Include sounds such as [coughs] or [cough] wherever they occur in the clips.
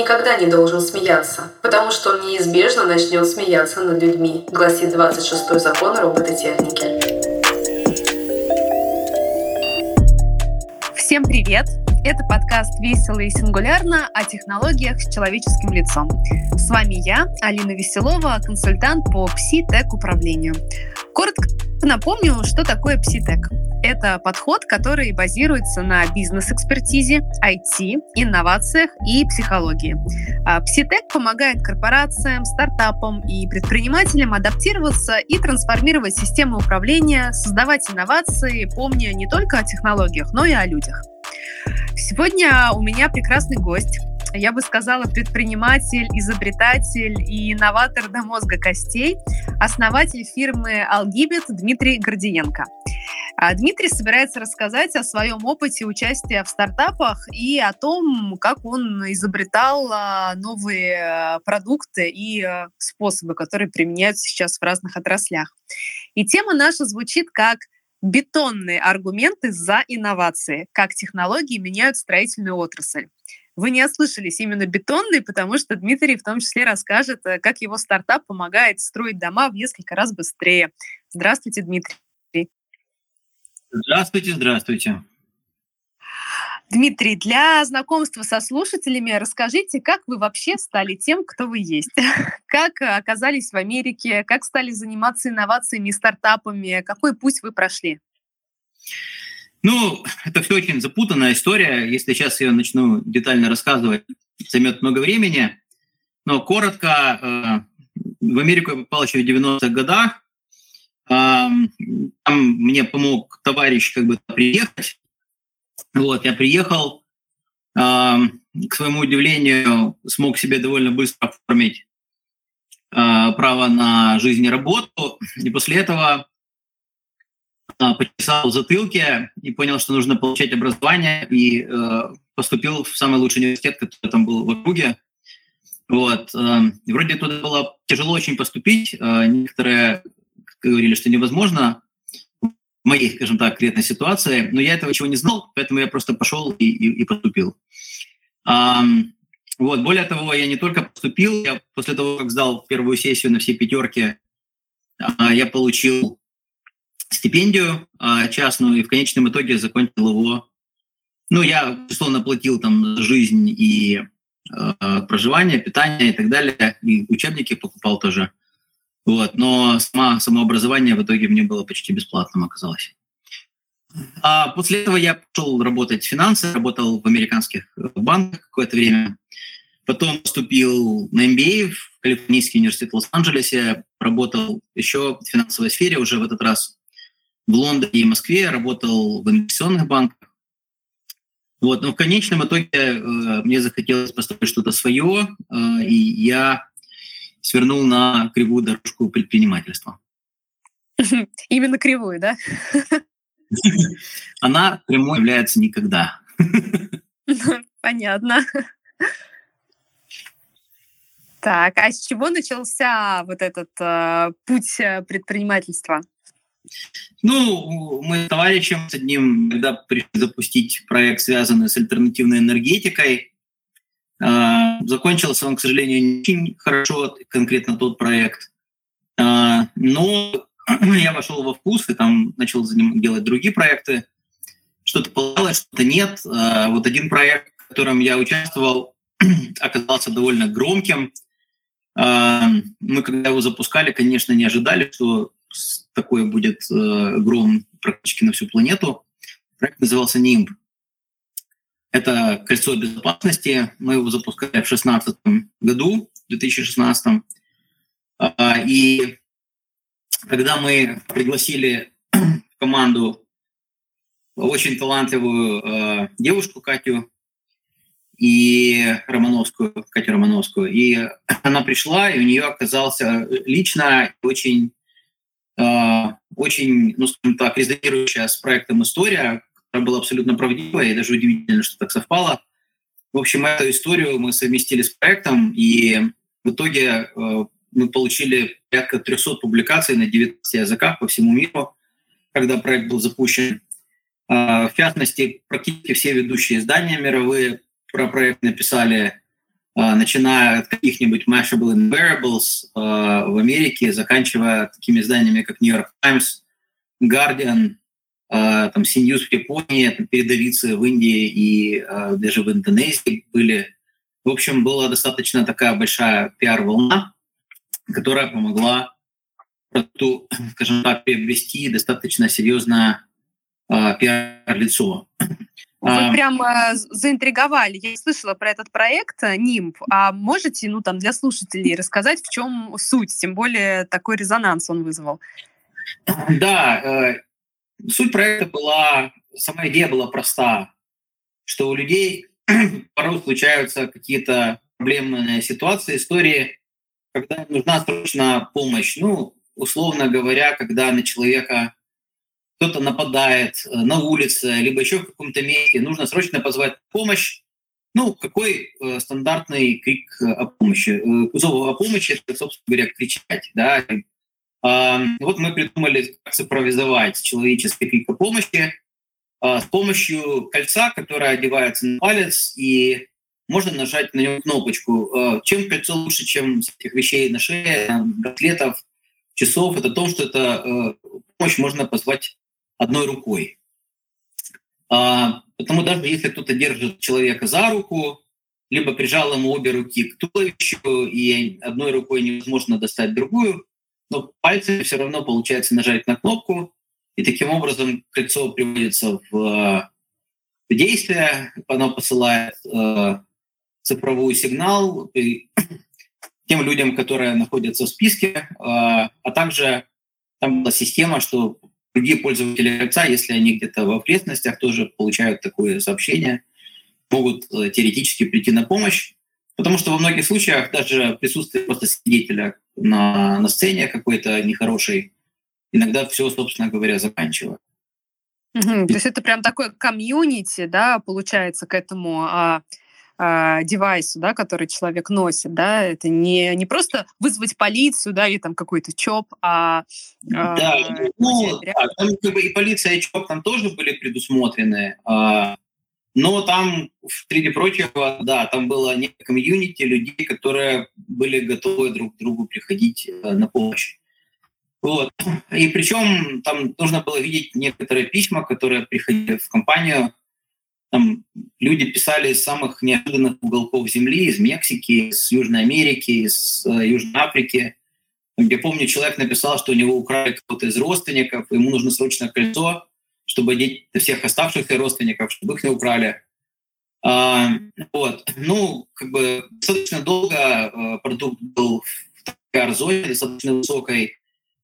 никогда не должен смеяться, потому что он неизбежно начнет смеяться над людьми, гласит 26-й закон робототехники. Всем привет! Это подкаст «Весело и сингулярно» о технологиях с человеческим лицом. С вами я, Алина Веселова, консультант по пси-тек управлению. Коротко напомню, что такое пси-тек. Это подход, который базируется на бизнес-экспертизе, IT, инновациях и психологии. А Пситек помогает корпорациям, стартапам и предпринимателям адаптироваться и трансформировать систему управления, создавать инновации, помня не только о технологиях, но и о людях. Сегодня у меня прекрасный гость, я бы сказала, предприниматель, изобретатель и инноватор до мозга костей, основатель фирмы Algibit Дмитрий Гордиенко. А Дмитрий собирается рассказать о своем опыте участия в стартапах и о том, как он изобретал а, новые а, продукты и способы, которые применяются сейчас в разных отраслях. И тема наша звучит как бетонные аргументы за инновации, как технологии меняют строительную отрасль. Вы не ослышались именно бетонный, потому что Дмитрий в том числе расскажет, э, как его стартап помогает строить дома в несколько раз быстрее. Здравствуйте, Дмитрий. Здравствуйте, здравствуйте. Дмитрий, для знакомства со слушателями расскажите, как вы вообще стали тем, кто вы есть? [laughs] Как оказались в Америке? Как стали заниматься инновациями и стартапами? Какой путь вы прошли? Ну, это все очень запутанная история. Если сейчас я начну детально рассказывать, займет много времени. Но коротко, э, в Америку я попал еще в 90-х годах. Там мне помог товарищ как бы приехать. Вот, я приехал, к своему удивлению, смог себе довольно быстро оформить право на жизнь и работу. И после этого почесал в затылке и понял, что нужно получать образование, и э, поступил в самый лучший университет, который там был в округе. Вот. Э, вроде туда было тяжело очень поступить. Э, некоторые говорили, что невозможно в моей, скажем так, конкретной ситуации, но я этого ничего не знал, поэтому я просто пошел и, и, и поступил. А, вот. Более того, я не только поступил, я после того, как сдал первую сессию на все пятерки, а, я получил стипендию а, частную, и в конечном итоге закончил его. Ну, я, условно, платил там жизнь и э, проживание, питание и так далее, и учебники покупал тоже. Вот, но сама, самообразование в итоге мне было почти бесплатным оказалось. А после этого я пошел работать в финансы, работал в американских банках какое-то время. Потом поступил на MBA в Калифорнийский университет в Лос-Анджелесе, работал еще в финансовой сфере уже в этот раз в Лондоне и Москве, работал в инвестиционных банках. Вот, но в конечном итоге э, мне захотелось построить что-то свое, э, и я свернул на кривую дорожку предпринимательства. [laughs] Именно кривую, да? [laughs] Она прямой является никогда. [laughs] Понятно. Так, а с чего начался вот этот э, путь э, предпринимательства? Ну, мы с товарищем с одним когда пришли запустить проект, связанный с альтернативной энергетикой. А, закончился он, к сожалению, не очень хорошо, конкретно тот проект. А, но [clears throat] я вошел во вкус и там начал делать другие проекты. Что-то получалось, что-то нет. А, вот один проект, в котором я участвовал, [clears throat] оказался довольно громким. Мы, когда его запускали, конечно, не ожидали, что такое будет э, гром практически на всю планету. Проект назывался NIMB. Это кольцо безопасности. Мы его запускали в 2016 году, в 2016. А, и когда мы пригласили в команду очень талантливую э, девушку Катю и Романовскую, Катю Романовскую, и она пришла, и у нее оказался лично очень очень, ну, скажем так, резонирующая с проектом история, которая была абсолютно правдивая, и даже удивительно, что так совпало. В общем, эту историю мы совместили с проектом, и в итоге э, мы получили порядка 300 публикаций на 19 языках по всему миру, когда проект был запущен. Э, в частности, практически все ведущие издания мировые про проект написали. Начиная от каких-нибудь Mashable Invariables в Америке, заканчивая такими изданиями, как New York Times, Guardian, там CNews в Японии, там, передовицы в Индии и даже в Индонезии были. В общем, была достаточно такая большая пиар-волна, которая помогла продукту, скажем так, приобрести достаточно серьезное пиар-лицо. Вы а, прям заинтриговали. Я слышала про этот проект э, НИМП. А можете, ну, там, для слушателей рассказать, в чем суть? Тем более такой резонанс он вызвал. Да, э, суть проекта была, сама идея была проста, что у людей [clears throat] порой случаются какие-то проблемные ситуации, истории, когда нужна срочно помощь. Ну, условно говоря, когда на человека кто-то нападает э, на улице, либо еще в каком-то месте, нужно срочно позвать помощь. Ну, какой э, стандартный крик о помощи? Э, о помощи — это, собственно говоря, кричать. Да? Э, вот мы придумали, как цифровизовать человеческий крик о помощи э, с помощью кольца, которое одевается на палец, и можно нажать на него кнопочку. Э, чем кольцо лучше, чем этих вещей на шее, браслетов, часов, это то, что это э, помощь можно позвать одной рукой. А, потому даже если кто-то держит человека за руку, либо прижал ему обе руки к туловищу, и одной рукой невозможно достать другую, но пальцами все равно получается нажать на кнопку, и таким образом кольцо приводится в, в действие, оно посылает э, цифровой сигнал, [coughs] тем людям, которые находятся в списке, а, а также там была система, что другие пользователи кольца, если они где-то в окрестностях тоже получают такое сообщение, могут э, теоретически прийти на помощь, потому что во многих случаях даже присутствие просто свидетеля на, на сцене какой-то нехорошей иногда все, собственно говоря, заканчивает. Угу, то есть это прям такой комьюнити, да, получается, к этому а, а, девайсу, да, который человек носит, да, это не, не просто вызвать полицию, да, или там какой-то ЧОП, а... а да, ну, да, там как бы и полиция, и ЧОП там тоже были предусмотрены, а, но там, среди прочего, да, там было некое комьюнити людей, которые были готовы друг к другу приходить э, на помощь. Вот. И причем там нужно было видеть некоторые письма, которые приходили в компанию, там люди писали из самых неожиданных уголков Земли, из Мексики, из Южной Америки, из э, Южной Африки. Я помню, человек написал, что у него украли кто-то из родственников, ему нужно срочно кольцо, чтобы одеть всех оставшихся родственников, чтобы их не украли. А, вот. Ну, как бы достаточно долго э, продукт был в такой достаточно высокой.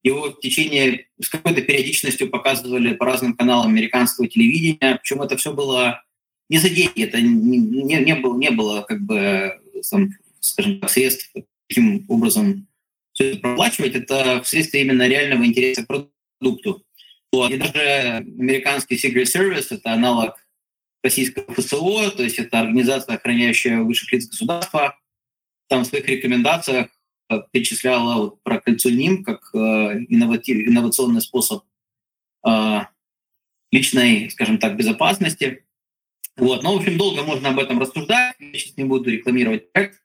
Его в течение, с какой-то периодичностью показывали по разным каналам американского телевидения. Причем это все было не за деньги, это не, не, не, было, не было как бы, сам, скажем так, средств таким образом все это проплачивать, это вследствие именно реального интереса к продукту. Вот. И даже американский Secret Service — это аналог российского ФСО, то есть это организация, охраняющая высших лиц государства, там в своих рекомендациях перечисляла вот про кольцо НИМ как э, инноватив, инновационный способ э, личной, скажем так, безопасности. Вот. Но, в общем, долго можно об этом рассуждать. Я сейчас не буду рекламировать проект,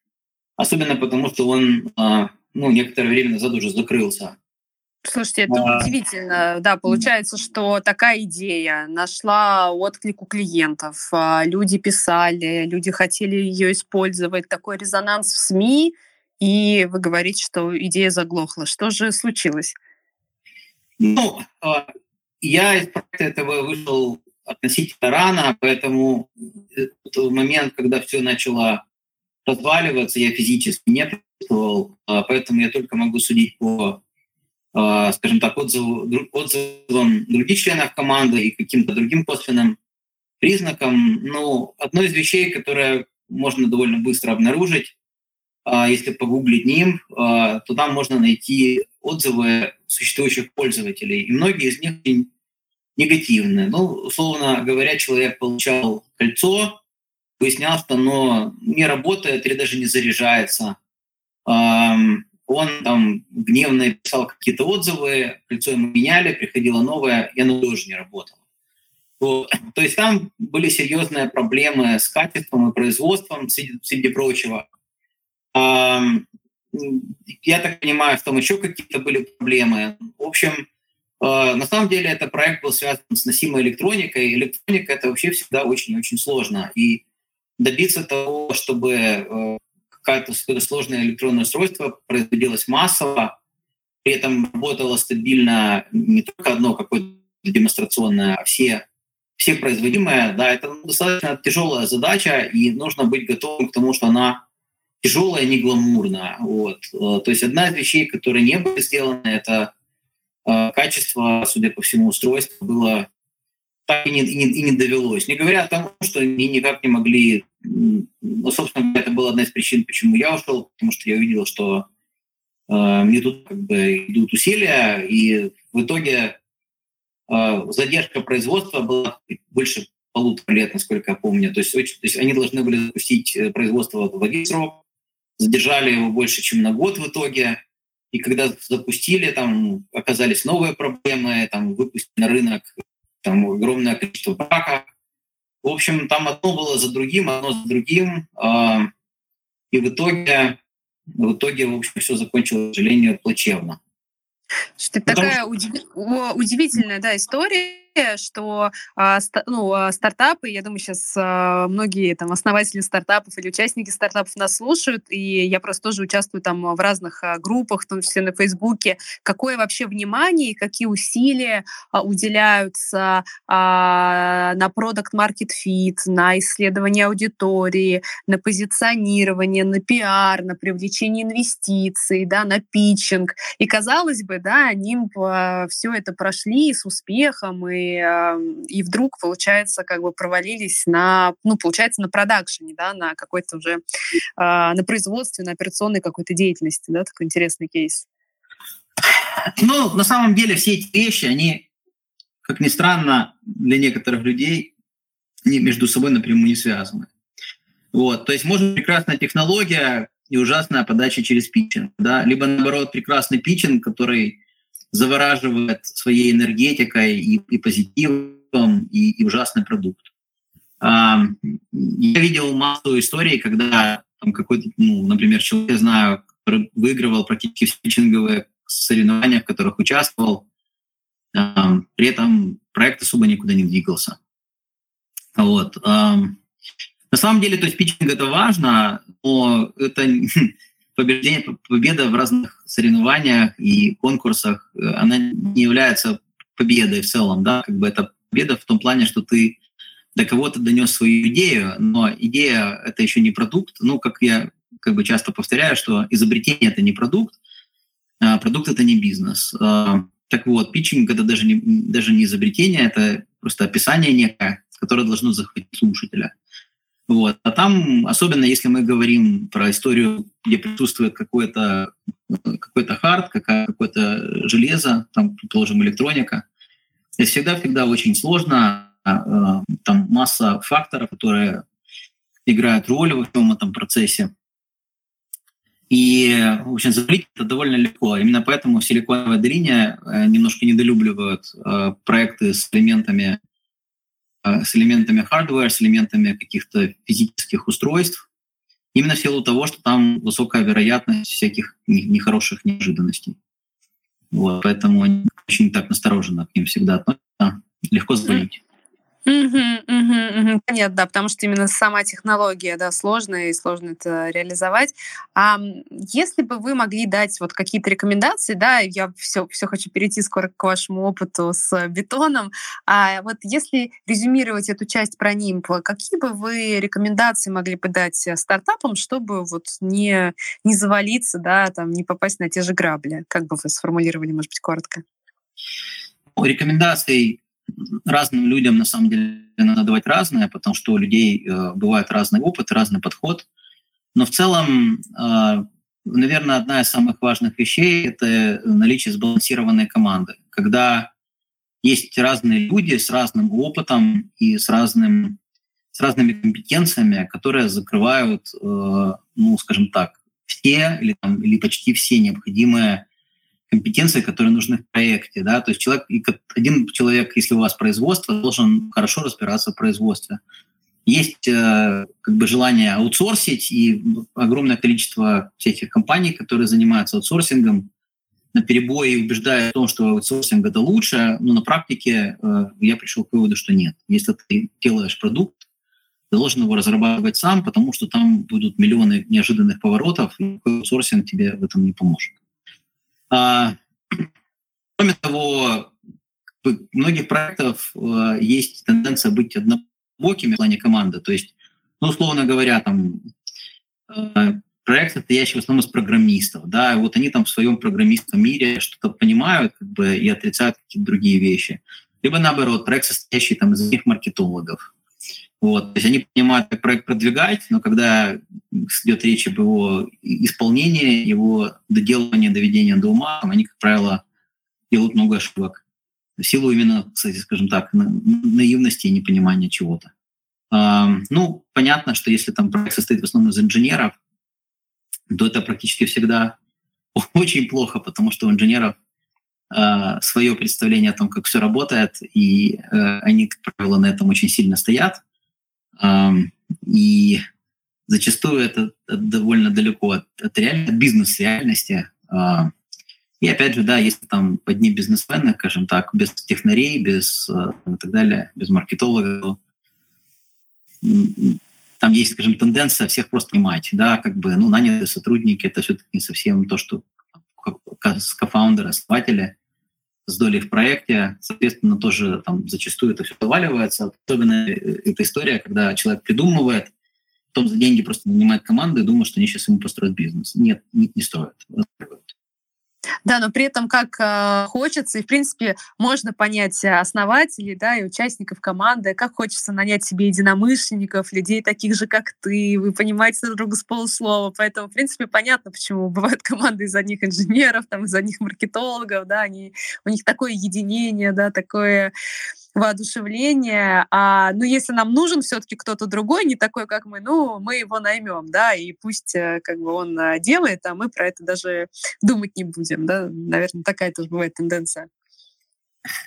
особенно потому, что он а, ну, некоторое время назад уже закрылся. Слушайте, это а, удивительно. Да, получается, что такая идея нашла отклик у клиентов. А, люди писали, люди хотели ее использовать. Такой резонанс в СМИ, и вы говорите, что идея заглохла. Что же случилось? Ну, я из проекта этого вышел относительно рано, поэтому тот момент, когда все начало разваливаться, я физически не присутствовал, а, поэтому я только могу судить по, а, скажем так, отзыву, отзывам других членов команды и каким-то другим косвенным признакам. Но одно из вещей, которое можно довольно быстро обнаружить, а, если погуглить ним, то там можно найти отзывы существующих пользователей. И многие из них негативное. Ну, условно говоря, человек получал кольцо, выяснял, что оно не работает или даже не заряжается. Он там гневно писал какие-то отзывы, кольцо ему меняли, приходило новое, и оно тоже не работало. Вот. [laughs] То есть там были серьезные проблемы с качеством и производством, среди, среди прочего. Я так понимаю, что там еще какие-то были проблемы. В общем, на самом деле этот проект был связан с носимой электроникой. Электроника — это вообще всегда очень-очень сложно. И добиться того, чтобы какое-то сложное электронное устройство производилось массово, при этом работало стабильно не только одно какое-то демонстрационное, а все, все производимое, да, это достаточно тяжелая задача, и нужно быть готовым к тому, что она тяжелая, не гламурная. Вот. Э, то есть одна из вещей, которые не были сделаны, это э, качество, судя по всему, устройства было так и не, и, не, и не довелось. Не говоря о том, что они никак не могли... Ну, собственно, это была одна из причин, почему я ушел, потому что я увидел, что э, мне тут как бы идут усилия, и в итоге э, задержка производства была больше полутора лет, насколько я помню. То есть, очень, то есть они должны были запустить э, производство в один срок, задержали его больше, чем на год в итоге. И когда запустили, там оказались новые проблемы, там выпустили на рынок там огромное количество брака. В общем, там одно было за другим, одно за другим. Э, и в итоге, в итоге, в общем, все закончилось, к сожалению, плачевно. Что это такая что... удивительная да, история что а, ну, а, стартапы, я думаю, сейчас а, многие там основатели стартапов или участники стартапов нас слушают, и я просто тоже участвую там в разных группах, в том числе на Фейсбуке. Какое вообще внимание и какие усилия уделяются на продукт market fit, на исследование аудитории, на позиционирование, на пиар, на привлечение инвестиций, да, на питчинг. И казалось бы, да, они все это прошли с успехом, и и, вдруг, получается, как бы провалились на, ну, получается, на продакшене, да, на какой-то уже, а, на производстве, на операционной какой-то деятельности, да, такой интересный кейс. Ну, на самом деле все эти вещи, они, как ни странно, для некоторых людей они между собой напрямую не связаны. Вот, то есть может прекрасная технология и ужасная подача через питчинг, да, либо наоборот прекрасный питчинг, который завораживает своей энергетикой и, и позитивом, и, и ужасный продукт. А, я видел массу историй, когда там какой-то, ну, например, человек, я знаю, выигрывал практически все питчинговые соревнования, в которых участвовал, а, при этом проект особо никуда не двигался. Вот. А, на самом деле, то есть питчинг это важно, но это [laughs] побеждение, победа в разных соревнованиях и конкурсах, э, она не является победой в целом, да, как бы это победа в том плане, что ты до кого-то донес свою идею, но идея — это еще не продукт. Ну, как я как бы часто повторяю, что изобретение — это не продукт, а продукт — это не бизнес. А, так вот, питчинг — это даже не, даже не изобретение, это просто описание некое, которое должно захватить слушателя. Вот. А там, особенно если мы говорим про историю, где присутствует какой-то какой хард, какое-то железо, там, предположим, электроника, это всегда-всегда очень сложно. А, там масса факторов, которые играют роль во всем этом процессе. И, в общем, запретить это довольно легко. Именно поэтому в Силиконовой долине э, немножко недолюбливают э, проекты с элементами Э, с элементами hardware, с элементами каких-то физических устройств, именно в силу того, что там высокая вероятность всяких нехороших неожиданностей. Вот, поэтому они очень так настороженно к ним всегда относятся. Легко звонить. Угу, угу, угу. Понятно, да, потому что именно сама технология, да, сложная и сложно это реализовать. А если бы вы могли дать вот какие-то рекомендации, да, я все, все хочу перейти скоро к вашему опыту с бетоном, а вот если резюмировать эту часть про НИМП, какие бы вы рекомендации могли бы дать стартапам, чтобы вот не, не завалиться, да, там, не попасть на те же грабли? Как бы вы сформулировали, может быть, коротко? Рекомендаций разным людям на самом деле надо давать разное, потому что у людей э, бывает разный опыт, разный подход. Но в целом, э, наверное, одна из самых важных вещей — это наличие сбалансированной команды. Когда есть разные люди с разным опытом и с, разным, с разными компетенциями, которые закрывают, э, ну, скажем так, все или, там, или почти все необходимые компетенции, которые нужны в проекте. Да? То есть человек, один человек, если у вас производство, должен хорошо разбираться в производстве. есть э, как бы желание аутсорсить, и огромное количество всяких компаний, которые занимаются аутсорсингом, на перебой убеждая в том, что аутсорсинг это лучше, но на практике э, я пришел к выводу, что нет. Если ты делаешь продукт, ты должен его разрабатывать сам, потому что там будут миллионы неожиданных поворотов, и аутсорсинг тебе в этом не поможет. А, кроме того, многих проектов э, есть тенденция быть однобокими в плане команды. То есть, ну, условно говоря, там э, проект, состоящий в основном из программистов, да, и вот они там в своем программистском мире что-то понимают как бы, и отрицают какие-то другие вещи. Либо наоборот, проект, состоящий там из них маркетологов. Вот. То есть они понимают, как проект продвигать, но когда идет речь об его исполнении, его доделывании, доведении до ума, они, как правило, делают много ошибок. В силу именно, кстати, скажем так, наивности и непонимания чего-то. Ну, понятно, что если там проект состоит в основном из инженеров, то это практически всегда [laughs] очень плохо, потому что у инженеров э, свое представление о том, как все работает, и э, они, как правило, на этом очень сильно стоят. Э, и зачастую это, довольно далеко от, от, реаль... от бизнес-реальности. Э, и опять же, да, если там одни бизнесмены, скажем так, без технарей, без э, и так далее, без маркетологов, там есть, скажем, тенденция всех просто понимать, да, как бы, ну, нанятые сотрудники, это все-таки не совсем то, что кофаундеры, основатели с долей в проекте, соответственно, тоже там зачастую это все заваливается. Особенно э, эта история, когда человек придумывает, потом за деньги просто нанимает команду и думает, что они сейчас ему построят бизнес. Нет, не, не строят. Да, но при этом как э, хочется, и в принципе можно понять основателей, да, и участников команды, как хочется нанять себе единомышленников, людей таких же, как ты, вы понимаете друг друга с полуслова, поэтому, в принципе, понятно, почему бывают [laughs] команды из одних инженеров, там, из одних маркетологов, да, они, у них такое единение, да, такое воодушевление. А, ну, если нам нужен все-таки кто-то другой, не такой, как мы, ну, мы его наймем, да, и пусть э, как бы он э, делает, а мы про это даже думать не будем, да. Наверное, такая тоже бывает тенденция.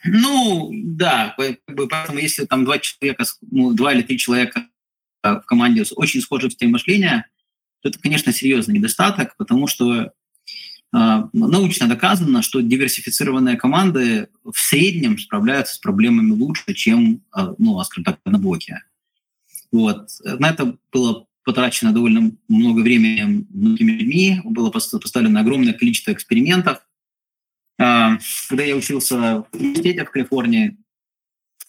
Ну, да, поэтому если там два человека, ну, два или три человека в команде очень схожи в стиле мышления, то это, конечно, серьезный недостаток, потому что научно доказано, что диверсифицированные команды в среднем справляются с проблемами лучше, чем, а, ну, скажем так, однобокие. Вот. На это было потрачено довольно много времени многими людьми, было поставлено огромное количество экспериментов. А, когда я учился в университете в Калифорнии,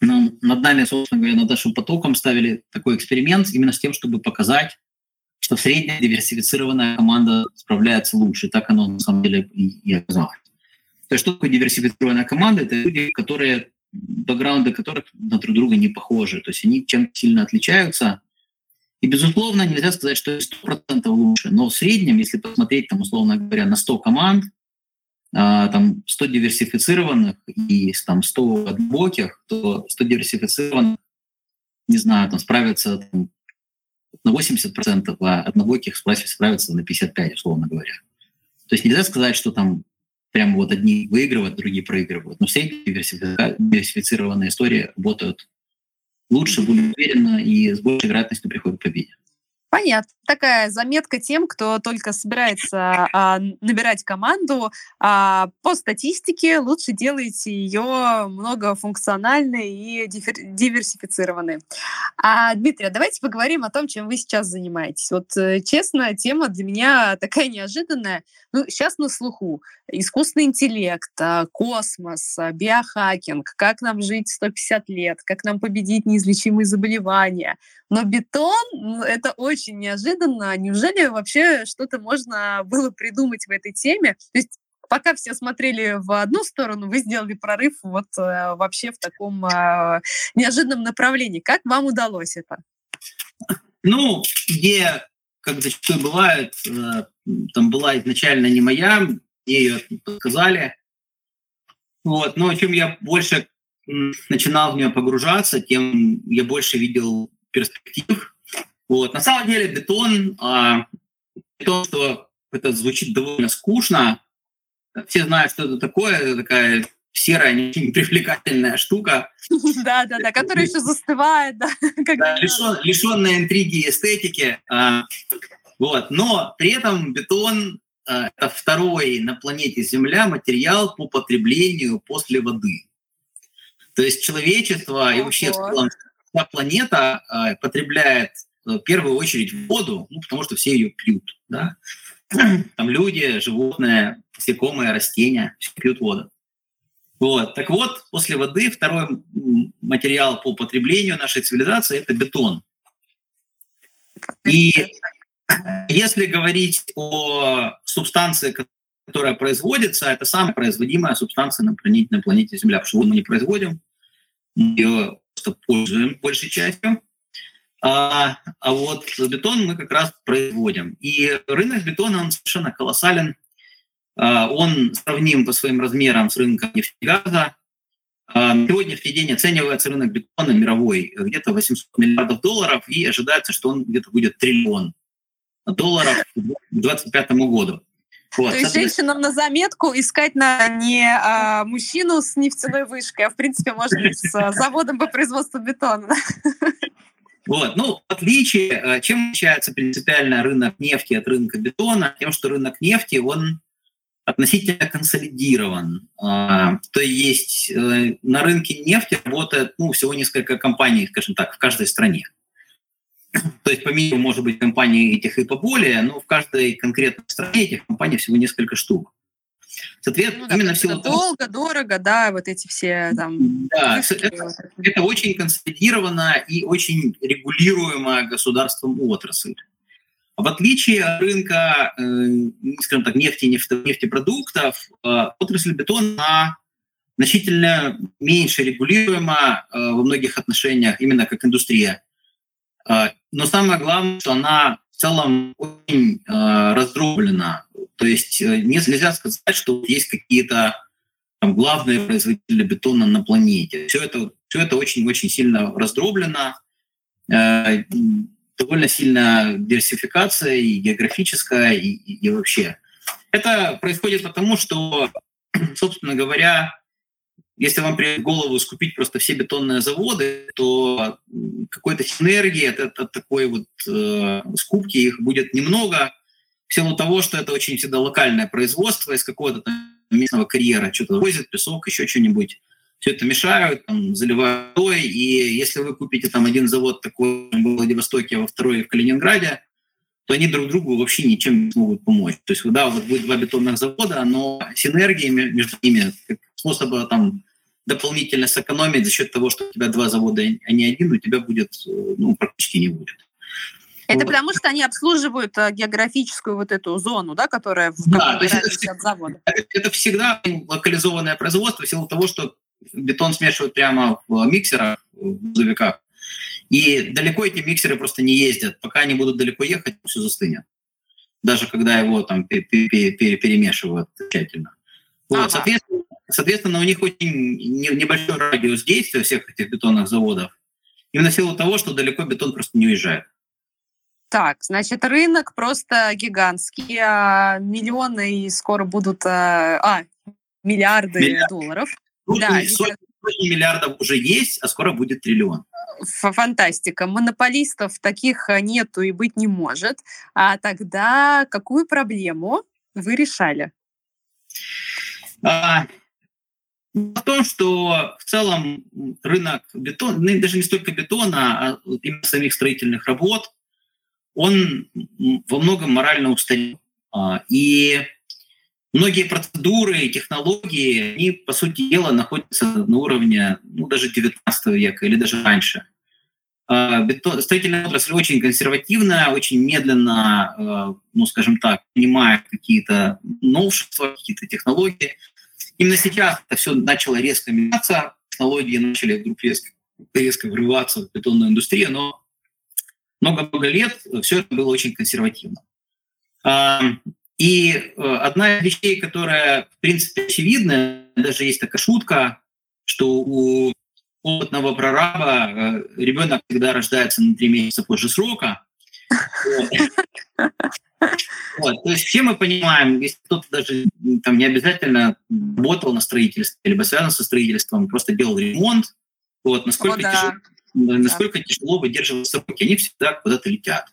над нами, собственно говоря, над нашим потоком ставили такой эксперимент именно с тем, чтобы показать, что средняя диверсифицированная команда справляется лучше. Так оно на самом деле и, оказалось. То есть что такое диверсифицированная команда? Это люди, которые, бэкграунды которых на друг друга не похожи. То есть они чем сильно отличаются. И, безусловно, нельзя сказать, что 100% лучше. Но в среднем, если посмотреть, там, условно говоря, на 100 команд, а, там 100 диверсифицированных и там 100 глубоких, то 100 диверсифицированных, не знаю, там справятся там, на 80%, а однобоких справится на 55%, условно говоря. То есть нельзя сказать, что там прямо вот одни выигрывают, другие проигрывают. Но все эти диверсифицированные истории работают лучше, более уверенно и с большей вероятностью приходят к победе. Понятно. Такая заметка тем, кто только собирается а, набирать команду. А, по статистике лучше делайте ее многофункциональной и диверсифицированной. А, Дмитрий, а давайте поговорим о том, чем вы сейчас занимаетесь. Вот э, честно, тема для меня такая неожиданная. Ну, сейчас на слуху. Искусственный интеллект, а, космос, а, биохакинг, как нам жить 150 лет, как нам победить неизлечимые заболевания. Но бетон ну, — это очень неожиданно. Неужели вообще что-то можно было придумать в этой теме? То есть пока все смотрели в одну сторону, вы сделали прорыв вот э, вообще в таком э, неожиданном направлении. Как вам удалось это? Ну, идея, как зачастую бывает, э, там была изначально не моя, мне ее сказали. Вот, но чем я больше начинал в нее погружаться, тем я больше видел перспектив. Вот. На самом деле бетон, а, то, что это звучит довольно скучно, все знают, что это такое, это такая серая, не очень привлекательная штука. Да, да, да, которая еще застывает, да. [laughs] Лишенная интриги и эстетики. А, вот. Но при этом бетон а, — это второй на планете Земля материал по потреблению после воды. То есть человечество и вообще вся планета потребляет в первую очередь воду, ну, потому что все ее пьют. Да? [clears throat] Там люди, животные, насекомые, растения, все пьют воду. Вот. Так вот, после воды второй материал по потреблению нашей цивилизации – это бетон. И если говорить о субстанции, которая производится, это самая производимая субстанция на планете, на планете Земля, потому что мы не производим, мы ее просто пользуем большей частью. А, а вот бетон мы как раз производим. И рынок бетона, он совершенно колоссален. А, он сравним по своим размерам с рынком нефти и газа. А, на сегодняшний день оценивается рынок бетона мировой где-то 800 миллиардов долларов, и ожидается, что он где-то будет триллион долларов к 2025 году. Вот, То есть женщинам на заметку искать на не а, мужчину с нефтяной вышкой, а в принципе можно с а, заводом по производству бетона. [laughs] Вот. Ну, отличие, э, чем отличается принципиально рынок нефти от рынка бетона? Тем, что рынок нефти, он относительно консолидирован. А, то есть э, на рынке нефти работает ну, всего несколько компаний, скажем так, в каждой стране. То есть помимо, может быть, компаний этих и поболее, но в каждой конкретной стране этих компаний всего несколько штук. Соответственно, ну, именно в силу долго, дорого, да, вот эти все там. Да, это, это очень консолидировано и очень регулируемая государством отрасль. В отличие от рынка, э, скажем так, нефти, нефти, нефтепродуктов, э, отрасль бетона значительно меньше регулируема э, во многих отношениях, именно как индустрия. Э, но самое главное, что она в целом очень э, раздроблена то есть э, нельзя сказать, что есть какие-то там, главные производители бетона на планете. Все это, все это очень-очень сильно раздроблено, э, довольно сильная диверсификация и географическая, и, и, вообще. Это происходит потому, что, [clears throat] собственно говоря, если вам придет в голову скупить просто все бетонные заводы, то какой-то синергии от, от такой вот э, скупки их будет немного – в силу того, что это очень всегда локальное производство из какого-то местного карьера, что-то возят, песок, еще что-нибудь. Все это мешают, там, заливают водой, и если вы купите там один завод такой в Владивостоке, а во второй в Калининграде, то они друг другу вообще ничем не смогут помочь. То есть, да, вот будет два бетонных завода, но синергии между ними, способа там дополнительно сэкономить за счет того, что у тебя два завода, а не один, у тебя будет, э, ну, практически не будет. Это вот. потому, что они обслуживают э, географическую вот эту зону, да, которая в да, то есть от завода. Это всегда локализованное производство в силу того, что бетон смешивают прямо в миксерах, в грузовиках. И далеко эти миксеры просто не ездят. Пока они будут далеко ехать, все застынет. Даже когда его там перемешивают тщательно. Вот, ага. соответственно, соответственно, у них очень небольшой радиус действия всех этих бетонных заводов. Именно в силу того, что далеко бетон просто не уезжает. Так, значит, рынок просто гигантский, а миллионы и скоро будут, а, а миллиарды Миллиард. долларов. Ну, да, сотни, сотни миллиардов уже есть, а скоро будет триллион. Фантастика. Монополистов таких а, нету и быть не может. А тогда какую проблему вы решали? А, в том, что в целом рынок бетона, ну, даже не столько бетона, а именно самих строительных работ, он во многом морально устарел. А, и многие процедуры и технологии, они, по сути дела, находятся на уровне ну, даже 19 века или даже раньше. А, строительная отрасль очень консервативная, очень медленно, а, ну, скажем так, принимает какие-то новшества, какие-то технологии. Именно сейчас это все начало резко меняться, технологии начали вдруг резко, резко врываться в бетонную индустрию, но много-много лет все это было очень консервативно. И э, одна из вещей, которая, в принципе, очевидна, даже есть такая шутка, что у опытного прораба э, ребенок всегда рождается на три месяца позже срока. [laughs] Вот, то есть все мы понимаем, если кто-то даже там не обязательно работал на строительстве, либо связан со строительством, просто делал ремонт, вот, насколько, О, да. тяжело, насколько тяжело выдерживать сроки, они всегда куда-то летят.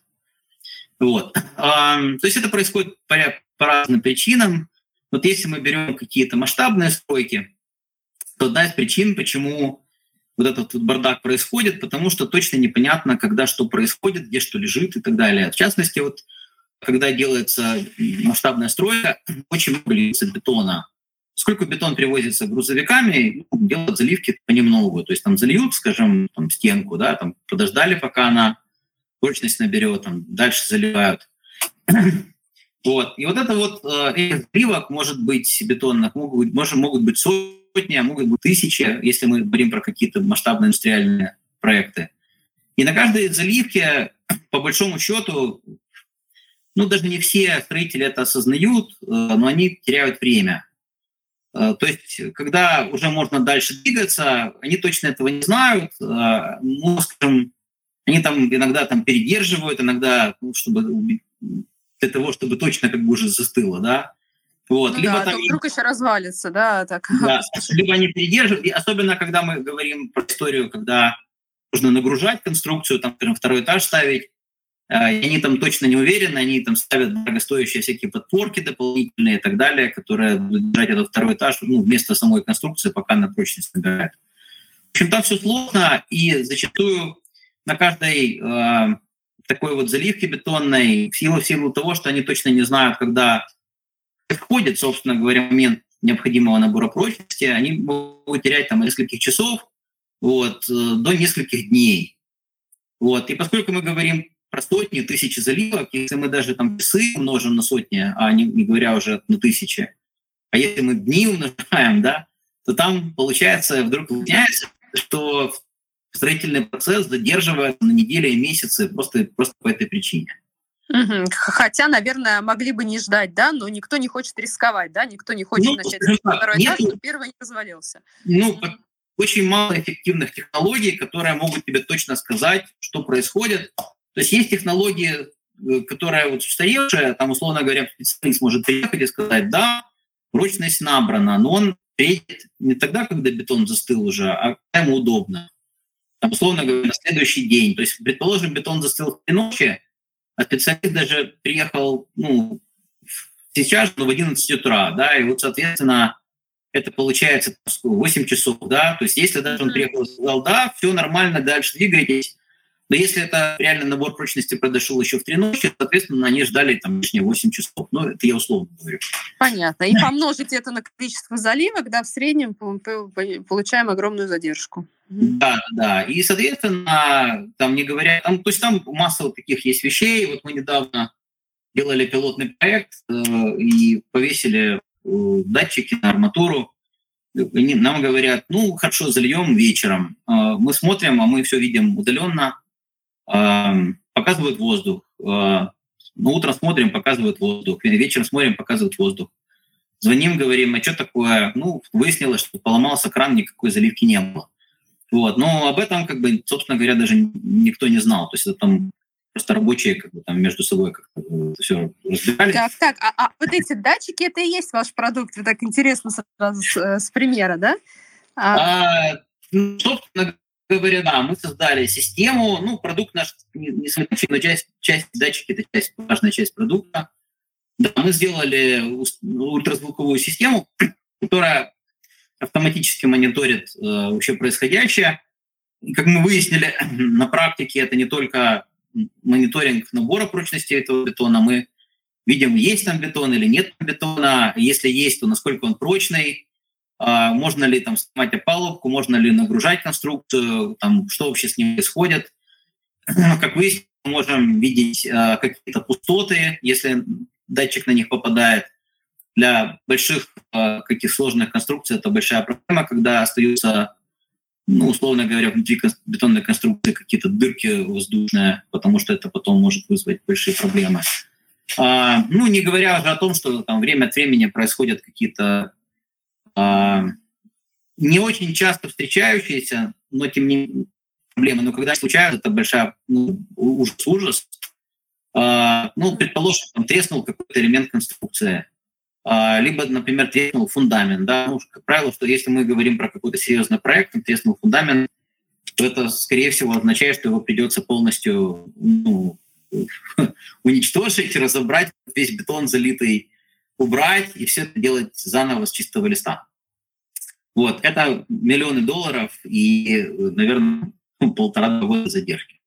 Вот. А, то есть это происходит по, по разным причинам. Вот если мы берем какие-то масштабные стройки, то одна из причин, почему вот этот вот бардак происходит, потому что точно непонятно, когда что происходит, где что лежит и так далее. В частности, вот когда делается масштабная стройка, очень много льется бетона. Сколько бетон привозится грузовиками, ну, делают заливки понемногу. То есть там зальют, скажем, там, стенку, да, там подождали, пока она прочность наберет, там, дальше заливают. [clears throat] вот. И вот это вот этих заливок может быть бетонных, могут быть, может, могут быть сотни, а могут быть тысячи, если мы говорим про какие-то масштабные индустриальные проекты. И на каждой заливке, [clears throat] по большому счету, ну, даже не все строители это осознают, э, но они теряют время. Э, то есть, когда уже можно дальше двигаться, они точно этого не знают. Э, ну, скажем, они там иногда там передерживают, иногда, ну, чтобы для того, чтобы точно как бы уже застыло, да. Вот. Ну либо да, там, вдруг еще развалится, да, так. [laughs] Да, либо они передерживают, и особенно когда мы говорим про историю, когда нужно нагружать конструкцию, там, скажем, второй этаж ставить, и они там точно не уверены, они там ставят дорогостоящие всякие подпорки дополнительные и так далее, которые будут держать этот второй этаж ну, вместо самой конструкции, пока на прочность набирает. В общем, там все сложно, и зачастую на каждой э, такой вот заливке бетонной, в силу, в силу того, что они точно не знают, когда входит, собственно говоря, момент необходимого набора прочности, они могут терять там нескольких часов вот, э, до нескольких дней. Вот. И поскольку мы говорим про сотни, тысячи заливок, если мы даже там часы умножим на сотни, а не, не говоря уже на тысячи, а если мы дни умножаем, да, то там получается, вдруг выясняется, что строительный процесс задерживается на недели и месяцы просто, просто по этой причине. Угу. Хотя, наверное, могли бы не ждать, да, но никто не хочет рисковать, да, никто не хочет ну, начать второй этаж, чтобы первый не развалился. Ну, очень мало эффективных технологий, которые могут тебе точно сказать, что происходит, то есть есть технологии, э, которая вот устаревшая, там, условно говоря, специалист может приехать и сказать, да, прочность набрана, но он приедет не тогда, когда бетон застыл уже, а когда ему удобно. Там, условно говоря, на следующий день. То есть, предположим, бетон застыл в три ночи, а специалист даже приехал ну, сейчас, но в 11 утра, да, и вот, соответственно, это получается 8 часов, да, то есть если даже он приехал и сказал, да, все нормально, дальше двигайтесь, но если это реально набор прочности произошел еще в три ночи, соответственно, они ждали там лишние 8 часов. Ну, это я условно говорю. Понятно. И помножить это на количество заливок, да, в среднем получаем огромную задержку. Да, да. И, соответственно, там не говоря, там, то есть там масса вот таких есть вещей. Вот мы недавно делали пилотный проект э, и повесили э, датчики на арматуру. Они нам говорят, ну, хорошо, зальем вечером. Э, мы смотрим, а мы все видим удаленно показывают воздух. А, ну, утром смотрим, показывают воздух. Вечером смотрим, показывают воздух. Звоним, говорим, а что такое? Ну, выяснилось, что поломался кран, никакой заливки не было. Вот. Но об этом, как бы, собственно говоря, даже никто не знал. То есть это там просто рабочие как бы там между собой как-то все разбирали. Так, так, а, а вот эти датчики, это и есть ваш продукт? Вы так интересно сразу с, э, с примера, да? А... А, ну, собственно говоря, да, мы создали систему, ну, продукт наш не, не но часть, часть датчики – это часть, важная часть продукта. Да, мы сделали ультразвуковую систему, которая автоматически мониторит э, вообще происходящее. Как мы выяснили [clears throat] на практике, это не только мониторинг набора прочности этого бетона, мы видим, есть там бетон или нет бетона, если есть, то насколько он прочный, можно ли там снимать опалубку, можно ли нагружать конструкцию, там, что вообще с ним происходит. [clears throat] Как выяснилось, мы можем видеть а, какие-то пустоты, если датчик на них попадает. Для больших а, каких сложных конструкций это большая проблема, когда остаются, ну, условно говоря, внутри бетонной конструкции какие-то дырки воздушные, потому что это потом может вызвать большие проблемы. А, ну, не говоря уже о том, что там время от времени происходят какие-то а, не очень часто встречающиеся, но тем не менее проблемы. Но когда случаются, это большая ну, ужас, ужас. А, ну, предположим, там треснул какой-то элемент конструкции, а, либо, например, треснул фундамент. Да? Ну, как правило, что если мы говорим про какой-то серьезный проект, треснул фундамент, то это, скорее всего, означает, что его придется полностью ну, [laughs] уничтожить, разобрать, весь бетон залитый убрать и все это делать заново с чистого листа. Вот, это миллионы долларов и, наверное, [laughs] полтора года задержки.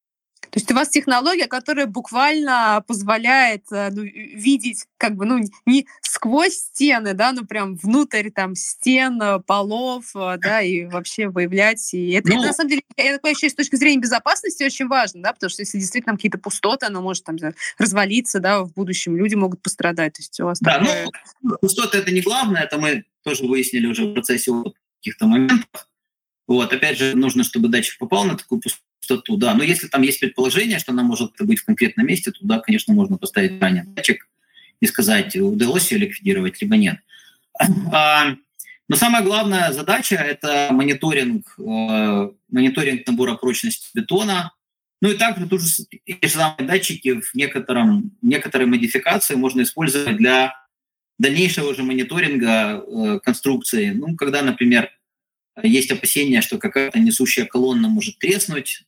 То есть у вас технология, которая буквально позволяет э, ну, видеть как бы, ну, не сквозь стены, да, ну, прям внутрь там стен, э, полов, э, да, и вообще выявлять. И это, ну, это на самом деле, я так понимаю, еще с точки зрения безопасности очень важно, да, потому что если действительно там какие-то пустоты, оно может там развалиться, да, в будущем люди могут пострадать. То есть у вас да, такое... ну, пустоты это не главное, это мы тоже выяснили уже в процессе каких-то моментов. Вот, опять же, нужно, чтобы датчик попал на такую пустоту, да. Но если там есть предположение, что она может быть в конкретном месте, то да, конечно, можно поставить ранее датчик и сказать, удалось ее ликвидировать, либо нет. [clears throat] А, но самая главная задача – это мониторинг, э, мониторинг набора прочности бетона. Ну и также эти же самые датчики в некотором, некоторой модификации можно использовать для дальнейшего же мониторинга э, конструкции. Ну, когда, например, есть опасения, что какая-то несущая колонна может треснуть.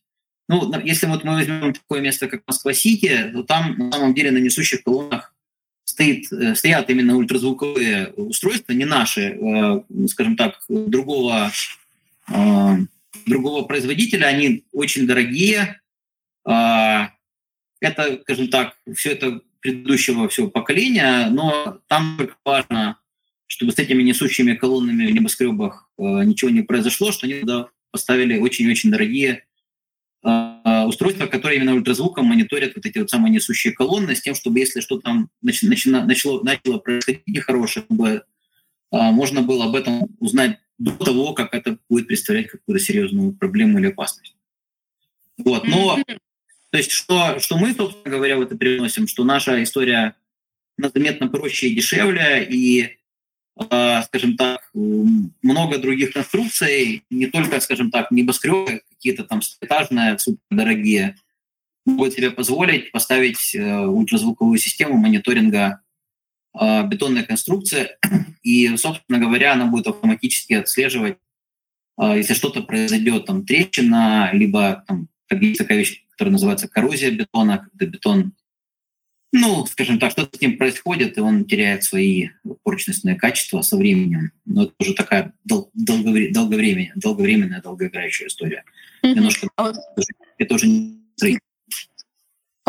Ну, если вот мы возьмем такое место, как Москва-Сити, то там на самом деле на несущих колоннах стоит, э, стоят именно ультразвуковые устройства, не наши, э, скажем так, другого, э, другого производителя. Они очень дорогие. А, это, скажем так, все это предыдущего всего поколения, но там важно чтобы с этими несущими колоннами в небоскребах ничего не произошло, что они туда поставили очень-очень дорогие устройства, которые именно ультразвуком мониторят вот эти вот самые несущие колонны, с тем, чтобы если что там нач, начало, начало, начало происходить нехорошее, чтобы э, можно было об этом узнать до того, как это будет представлять какую-то серьезную проблему или опасность. Вот, но то есть что, что мы, собственно говоря, в это приносим, что наша история заметно проще и дешевле, и скажем так, много других конструкций, не только, скажем так, небоскребы, какие-то там этажные, супердорогие, могут себе позволить поставить э, ультразвуковую систему мониторинга а, бетонной конструкции, и, собственно говоря, она будет автоматически отслеживать, а, если что-то произойдет, там, трещина, либо там, есть такая вещь, которая называется коррозия бетона, когда бетон ну, скажем так, что-то с ним происходит, и он теряет свои прочностные качества со временем. Но это уже такая дол- долговре- долговременная, долговременная, долгоиграющая история. Mm-hmm. Немножко а это уже не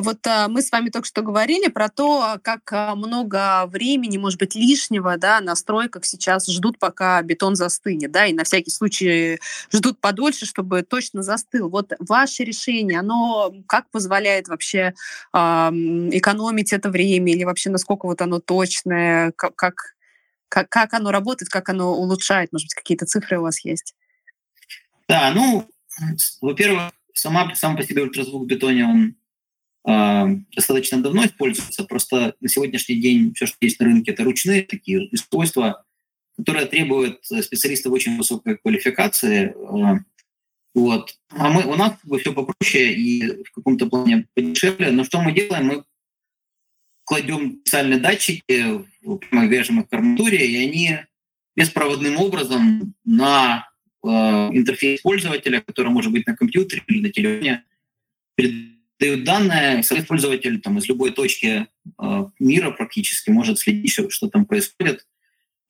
вот а, мы с вами только что говорили про то, как а, много времени, может быть, лишнего да, на стройках сейчас ждут, пока бетон застынет, да, и на всякий случай ждут подольше, чтобы точно застыл. Вот ваше решение, оно как позволяет вообще э, экономить это время или вообще насколько вот оно точное, как, как, как, оно работает, как оно улучшает, может быть, какие-то цифры у вас есть? Да, ну, во-первых, сама, сам по себе ультразвук в бетоне, он а, достаточно давно используется. Просто на сегодняшний день все, что есть на рынке, это ручные такие устройства, которые требуют специалистов очень высокой квалификации. А, вот. А мы, у нас все попроще и в каком-то плане подешевле. Но что мы делаем? Мы кладем специальные датчики, мы вяжем их арматуре, и они беспроводным образом на э, интерфейс пользователя, который может быть на компьютере или на телефоне, дают данные, и пользователь там, из любой точки э, мира практически может следить, что, что там происходит.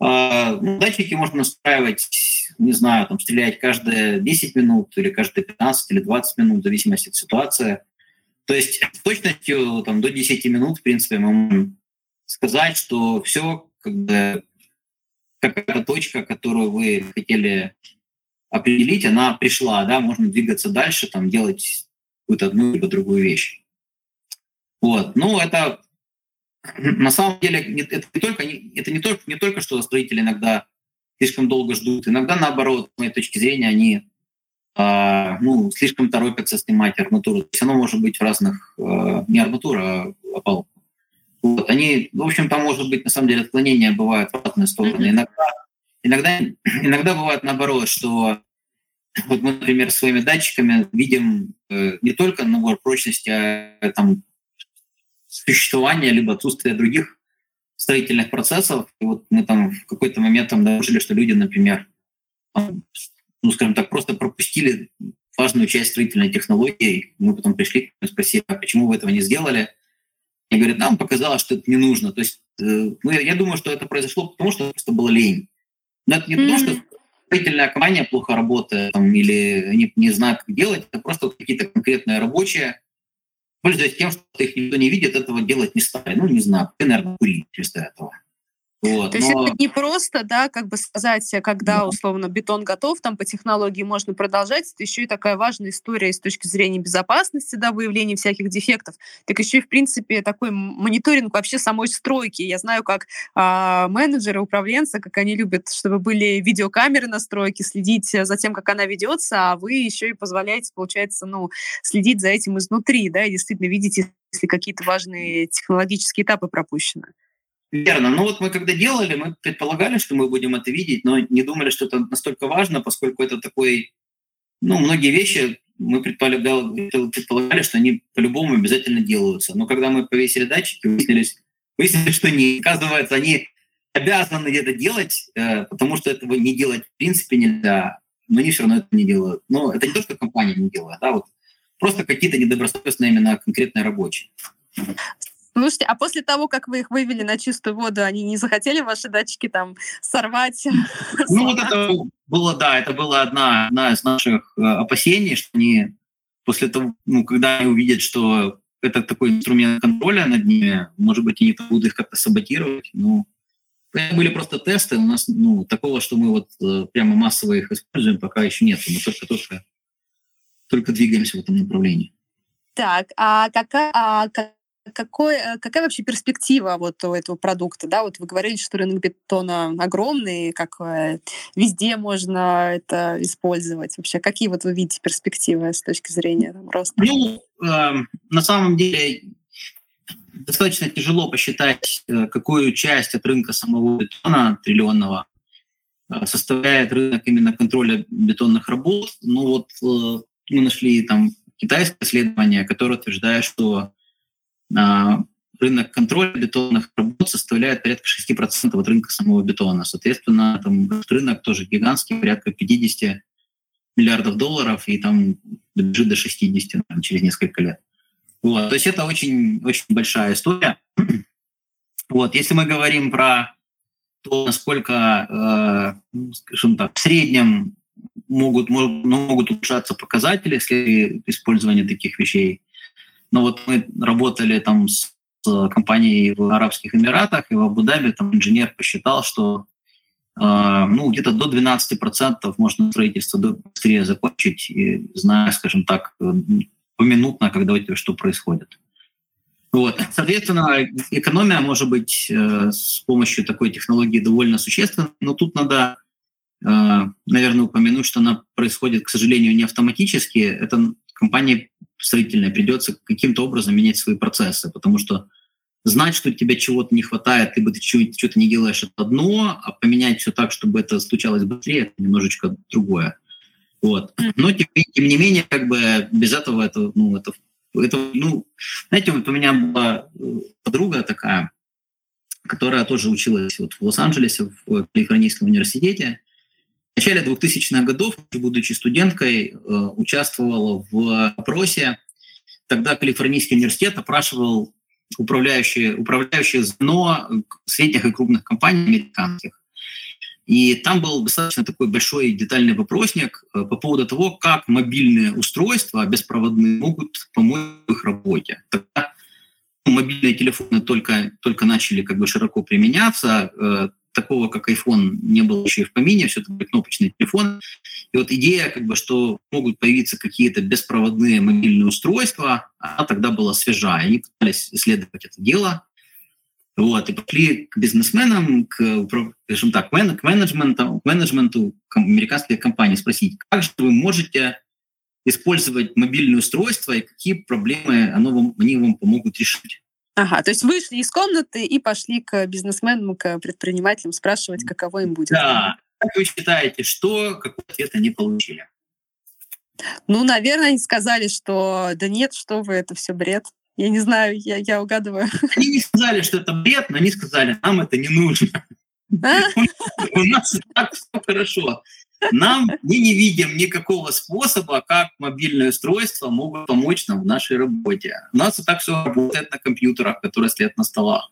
Э, датчики можно настраивать, не знаю, там, стрелять каждые 10 минут или каждые 15 или 20 минут, в зависимости от ситуации. То есть с точностью там, до 10 минут, в принципе, мы можем сказать, что все, как бы, какая-то точка, которую вы хотели определить, она пришла, да, можно двигаться дальше, там, делать какую-то одну либо другую вещь. Вот. Ну, это [clears throat] на самом деле это не только, это не только, не только что строители иногда слишком долго ждут, иногда наоборот, с моей точки зрения, они э, ну, слишком торопятся снимать арматуру. То есть оно может быть в разных, э, не арматура, а опалубка. Вот. Они, в общем, там может быть, на самом деле, отклонения бывают в разные стороны. Иногда, иногда, [clears throat] иногда бывает наоборот, что вот мы, например, своими датчиками видим э, не только набор прочности, а там существования либо отсутствия других строительных процессов. И вот мы там в какой-то момент там обнаружили, что люди, например, там, ну, скажем так, просто пропустили важную часть строительной технологии. Мы потом пришли и спросили, а почему вы этого не сделали? И говорят, нам показалось, что это не нужно. То есть, э, ну, я, я думаю, что это произошло потому, что просто было лень. Но это не mm-hmm. потому, что строительная компания плохо работает там, или не, не знает, как делать. Это просто какие-то конкретные рабочие, пользуясь тем, что их никто не видит, этого делать не стали. Ну, не знаю, наверное, курить вместо этого. Вот, То есть это не просто, да, как бы сказать, когда условно бетон готов, там по технологии можно продолжать, это еще и такая важная история с точки зрения безопасности, да, выявления всяких дефектов, так еще и, в принципе, такой мониторинг вообще самой стройки. Я знаю, как а, менеджеры, управленцы, как они любят, чтобы были видеокамеры на стройке, следить за тем, как она ведется, а вы еще и позволяете, получается, ну, следить за этим изнутри, да, и действительно видите, если какие-то важные технологические этапы пропущены. Верно. Ну вот мы когда делали, мы предполагали, что мы будем это видеть, но не думали, что это настолько важно, поскольку это такой... Ну, многие вещи мы предполагали, предполагали что они по-любому обязательно делаются. Но когда мы повесили датчики, выяснились, выяснилось, что не. Оказывается, они обязаны это делать, э, потому что этого не делать в принципе нельзя, но они все равно это не делают. Но это не то, что компания не делает, да, вот просто какие-то недобросовестные именно конкретные рабочие. Слушайте, а после того, как вы их вывели на чистую воду, они не захотели ваши датчики там сорвать? Ну [laughs] вот это было, да, это была одна, одна из наших э, опасений, что они после того, ну, когда они увидят, что это такой инструмент контроля над ними, может быть, они будут их как-то саботировать. Ну, это были просто тесты. У нас ну, такого, что мы вот э, прямо массово их используем, пока еще нет. Мы только-только только двигаемся в этом направлении. Так, а какая, а какой, э, какая вообще перспектива вот у этого продукта? Да, вот вы говорили, что рынок бетона огромный, как э, везде можно это использовать. Вообще, какие вот вы видите перспективы с точки зрения там, роста? Ну, э, на самом деле достаточно тяжело посчитать, э, какую часть от рынка самого бетона триллионного составляет рынок именно контроля бетонных работ. Ну вот мы нашли там китайское исследование, которое утверждает, что рынок контроля бетонных работ составляет порядка 6% от рынка самого бетона. Соответственно, там рынок тоже гигантский, порядка 50 миллиардов долларов, и там бежит до 60 наверное, через несколько лет. Вот. То есть это очень, очень большая история. [clears throat] Вот. Если мы говорим про то, насколько, э, скажем так, в среднем могут, могут, могут улучшаться показатели если использования таких вещей, но вот мы работали там с компанией в Арабских Эмиратах и в Абу-Даби, там инженер посчитал, что э, ну, где-то до 12% можно строительство быстрее закончить, и, зная, скажем так, поминутно, когда у тебя что происходит. Вот. Соответственно, экономия может быть э, с помощью такой технологии довольно существенна, но тут надо, э, наверное, упомянуть, что она происходит, к сожалению, не автоматически. Это компания строительная придется каким-то образом менять свои процессы, потому что знать, что тебе чего-то не хватает, либо ты что-то не делаешь, это одно, а поменять все так, чтобы это случалось быстрее, это немножечко другое. Вот. Но тем, тем не менее, как бы без этого это, ну, это, это, ну, знаете, вот у меня была э, подруга такая, которая тоже училась вот в Лос-Анджелесе, в Калифорнийском университете, в начале 2000-х годов, будучи студенткой, э, участвовала в опросе. Тогда Калифорнийский университет опрашивал управляющие, управляющие звено средних и крупных компаний американских. И там был достаточно такой большой детальный вопросник э, по поводу того, как мобильные устройства беспроводные могут помочь в их работе. Тогда мобильные телефоны только, только начали как бы широко применяться, э, такого, как iPhone, не было еще и в помине, все это были кнопочные телефоны. И вот идея, как бы, что могут появиться какие-то беспроводные мобильные устройства, она тогда была свежа. Они пытались исследовать это дело. Вот, и пошли к бизнесменам, к, скажем так, к менеджменту, к менеджменту американской компании спросить, как же вы можете использовать мобильные устройства и какие проблемы оно вам, они вам помогут решить. Ага, то есть вышли из комнаты и пошли к бизнесменам, к предпринимателям спрашивать, каково им будет. Да. Как вы считаете, что, какой ответ они получили? Ну, наверное, они сказали, что да нет, что вы, это все бред. Я не знаю, я, я угадываю. Они не сказали, что это бред, но они сказали, нам это не нужно. А? [laughs] У нас так все хорошо. Нам мы не видим никакого способа, как мобильные устройства могут помочь нам в нашей работе. У нас и так все работает на компьютерах, которые стоят на столах.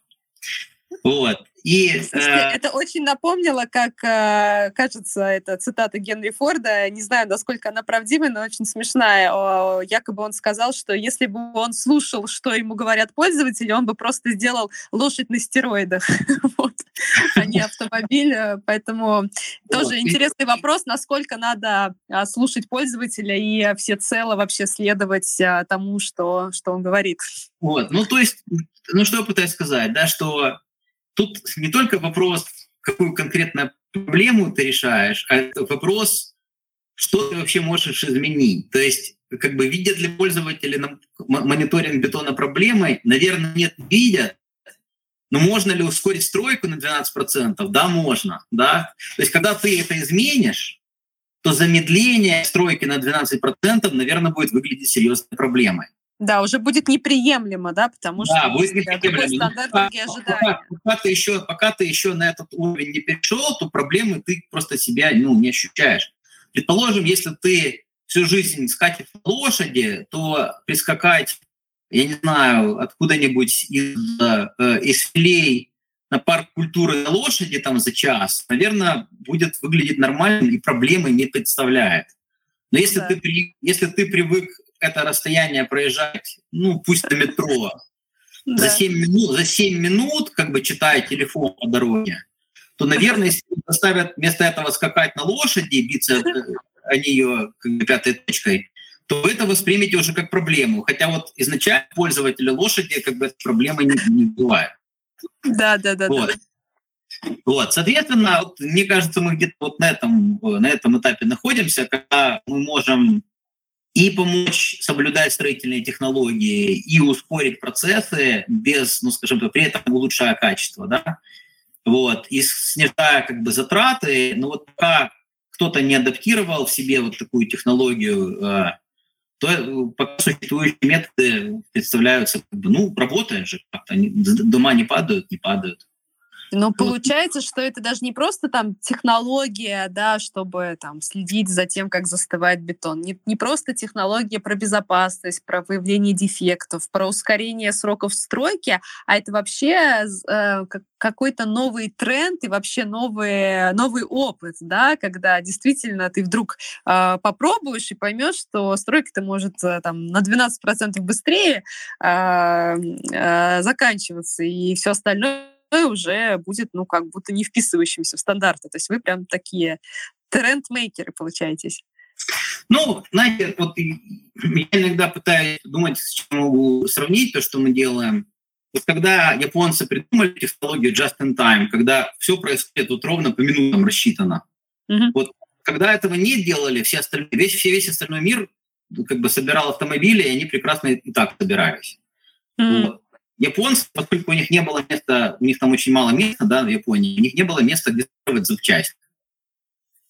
Вот. И, Слушайте, э... это очень напомнило, как, э, кажется, это цитата Генри Форда, не знаю, насколько она правдивая, но очень смешная. Якобы он сказал, что если бы он слушал, что ему говорят пользователи, он бы просто сделал лошадь на стероидах, [laughs] вот, [laughs] а не автомобиль. Э, поэтому тоже интересный вопрос, насколько надо а, слушать пользователя и всецело вообще следовать а, тому, что, что он говорит. Вот, ну то есть, ну что я пытаюсь сказать, да, что Тут не только вопрос, какую конкретно проблему ты решаешь, а это вопрос, что ты вообще можешь изменить. То есть, как бы видят ли пользователи мониторинг бетона проблемой? Наверное, нет, видят. Но можно ли ускорить стройку на 12%? Да, можно. Да? То есть, когда ты это изменишь, то замедление стройки на 12%, наверное, будет выглядеть серьезной проблемой. Да, уже будет неприемлемо, да, потому да, что будет неприемлемо. стандарт, пока. Пока, пока, ты еще, пока ты еще на этот уровень не перешел, то проблемы ты просто себя ну, не ощущаешь. Предположим, если ты всю жизнь скачешь лошади, то прискакать, я не знаю, откуда-нибудь из, э, из филей на парк культуры на лошади там за час, наверное, будет выглядеть нормально и проблемы не представляет. Но если, да. ты, если ты привык это расстояние проезжать, ну, пусть на метро, да. за, 7 минут, за 7 минут, как бы читая телефон по дороге, то, наверное, если заставят вместо этого скакать на лошади, биться о нее как бы, пятой точкой, то вы это воспримете уже как проблему. Хотя вот изначально пользователи лошади как бы проблемы не, не бывает. Да, да, да. Вот. Вот, соответственно, вот, мне кажется, мы где-то вот на этом, на этом этапе находимся, когда мы можем и помочь соблюдать строительные технологии, и ускорить процессы без, ну, скажем так, при этом улучшая качество, да, вот, и снижая как бы затраты, но вот пока кто-то не адаптировал в себе вот такую технологию, э, то э, пока существующие методы представляются, ну, работают же как-то, дома не падают, не падают. Но получается, что это даже не просто там технология, да, чтобы там следить за тем, как застывает бетон. Не, не просто технология про безопасность, про выявление дефектов, про ускорение сроков стройки, а это вообще э, какой-то новый тренд и вообще новый, новый опыт, да, когда действительно ты вдруг э, попробуешь и поймешь, что стройка-то может э, там на 12% быстрее э, э, заканчиваться, и все остальное уже будет, ну, как будто не вписывающимся в стандарты. То есть вы прям такие трендмейкеры получаетесь. Ну, знаете, вот я иногда пытаюсь думать, с чем могу сравнить то, что мы делаем. Вот когда японцы придумали технологию just in time, когда все происходит вот ровно по минутам рассчитано. Mm-hmm. Вот когда этого не делали, все остальные, весь, весь остальной мир как бы собирал автомобили, и они прекрасно и так собирались. Mm-hmm. Вот японцы, поскольку у них не было места, у них там очень мало места, да, в Японии, у них не было места, где строить запчасти.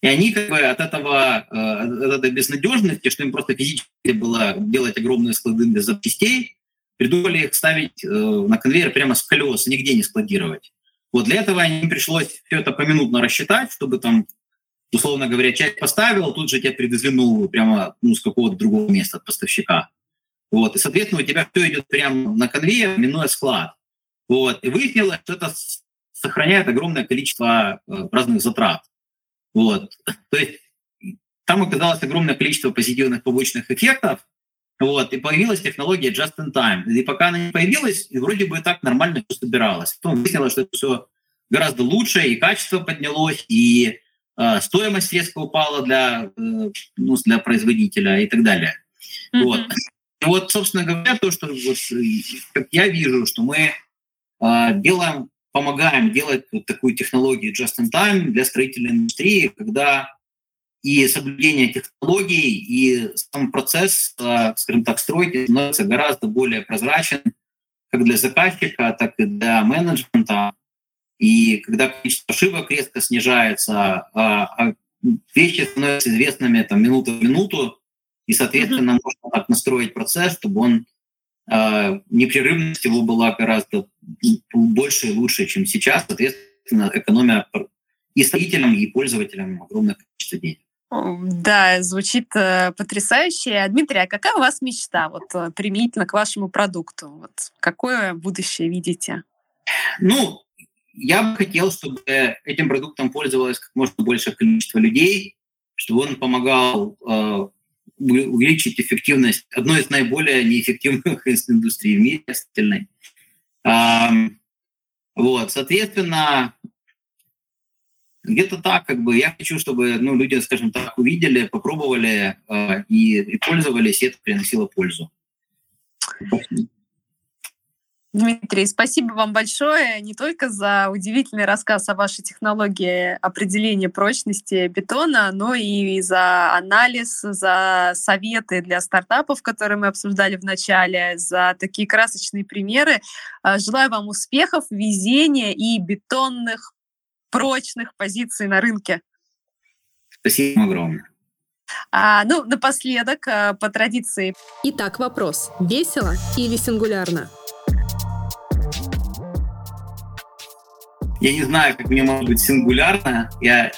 И они как бы от этого, э, от этой безнадежности, что им просто физически было делать огромные склады без запчастей, придумали их ставить э, на конвейер прямо с колес, нигде не складировать. Вот для этого им пришлось все это поминутно рассчитать, чтобы там, условно говоря, часть поставил, тут же тебя новую прямо ну, с какого-то другого места от поставщика. Вот, и, соответственно, у тебя все идет прямо на конвейер, минуя склад. Вот, и выяснилось, что это сохраняет огромное количество э, разных затрат. Вот, [laughs] то есть там оказалось огромное количество позитивных побочных эффектов, вот, и появилась технология just in time. И пока она не появилась, вроде бы так нормально все собиралось. Потом выяснилось, что это все гораздо лучше, и качество поднялось, и э, стоимость резко упала для, э, ну, для производителя и так далее. Mm-hmm. Вот. И вот, собственно говоря, то, что вот, как я вижу, что мы э, делаем, помогаем делать вот такую технологию just-in-time для строительной индустрии, когда и соблюдение технологий, и сам процесс, э, скажем так, стройки становится гораздо более прозрачен как для заказчика, так и для менеджмента. И когда количество ошибок резко снижается, а вещи становятся известными там, минуту в минуту, и, соответственно, mm-hmm. можно так настроить процесс, чтобы он э, непрерывность его была гораздо больше и лучше, чем сейчас. Соответственно, экономия и строителям, и пользователям огромное количество денег. Да, звучит э, потрясающе. Дмитрий, а какая у вас мечта вот, э, применительно к вашему продукту? Вот, какое будущее видите? Ну, я бы хотел, чтобы этим продуктом пользовалось как можно большее количество людей, чтобы он помогал э, увеличить эффективность одной из наиболее неэффективных индустрий в мире, остальной. Вот, соответственно, где-то так, как бы я хочу, чтобы ну, люди, скажем так, увидели, попробовали э, и, и пользовались, и это приносило пользу. Дмитрий, спасибо вам большое не только за удивительный рассказ о вашей технологии определения прочности бетона, но и за анализ, за советы для стартапов, которые мы обсуждали в начале, за такие красочные примеры. Э, желаю вам успехов, везения и бетонных прочных позиций на рынке. Спасибо огромное. А, ну, напоследок, а, по традиции. Итак, вопрос. Весело или сингулярно? Я не знаю, как мне может быть сингулярно. Я,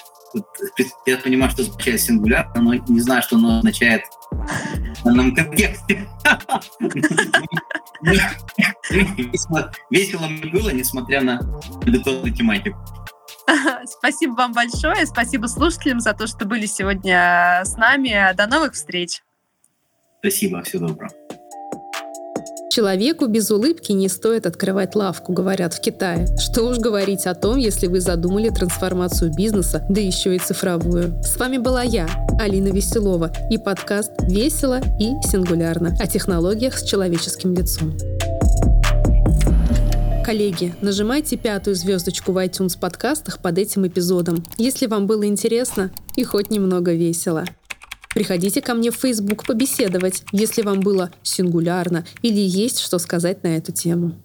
я понимаю, что означает сингулярно, но не знаю, что оно означает в данном контексте. Весело мне было, несмотря на эту тематику. Спасибо вам большое. Спасибо слушателям за то, что были сегодня с нами. До новых встреч. Спасибо. Всего доброго. Человеку без улыбки не стоит открывать лавку, говорят в Китае. Что уж говорить о том, если вы задумали трансформацию бизнеса, да еще и цифровую. С вами была я, Алина Веселова, и подкаст «Весело и сингулярно» о технологиях с человеческим лицом. Коллеги, нажимайте пятую звездочку в iTunes подкастах под этим эпизодом, если вам было интересно и хоть немного весело. Приходите ко мне в Facebook побеседовать, если вам было сингулярно или есть что сказать на эту тему.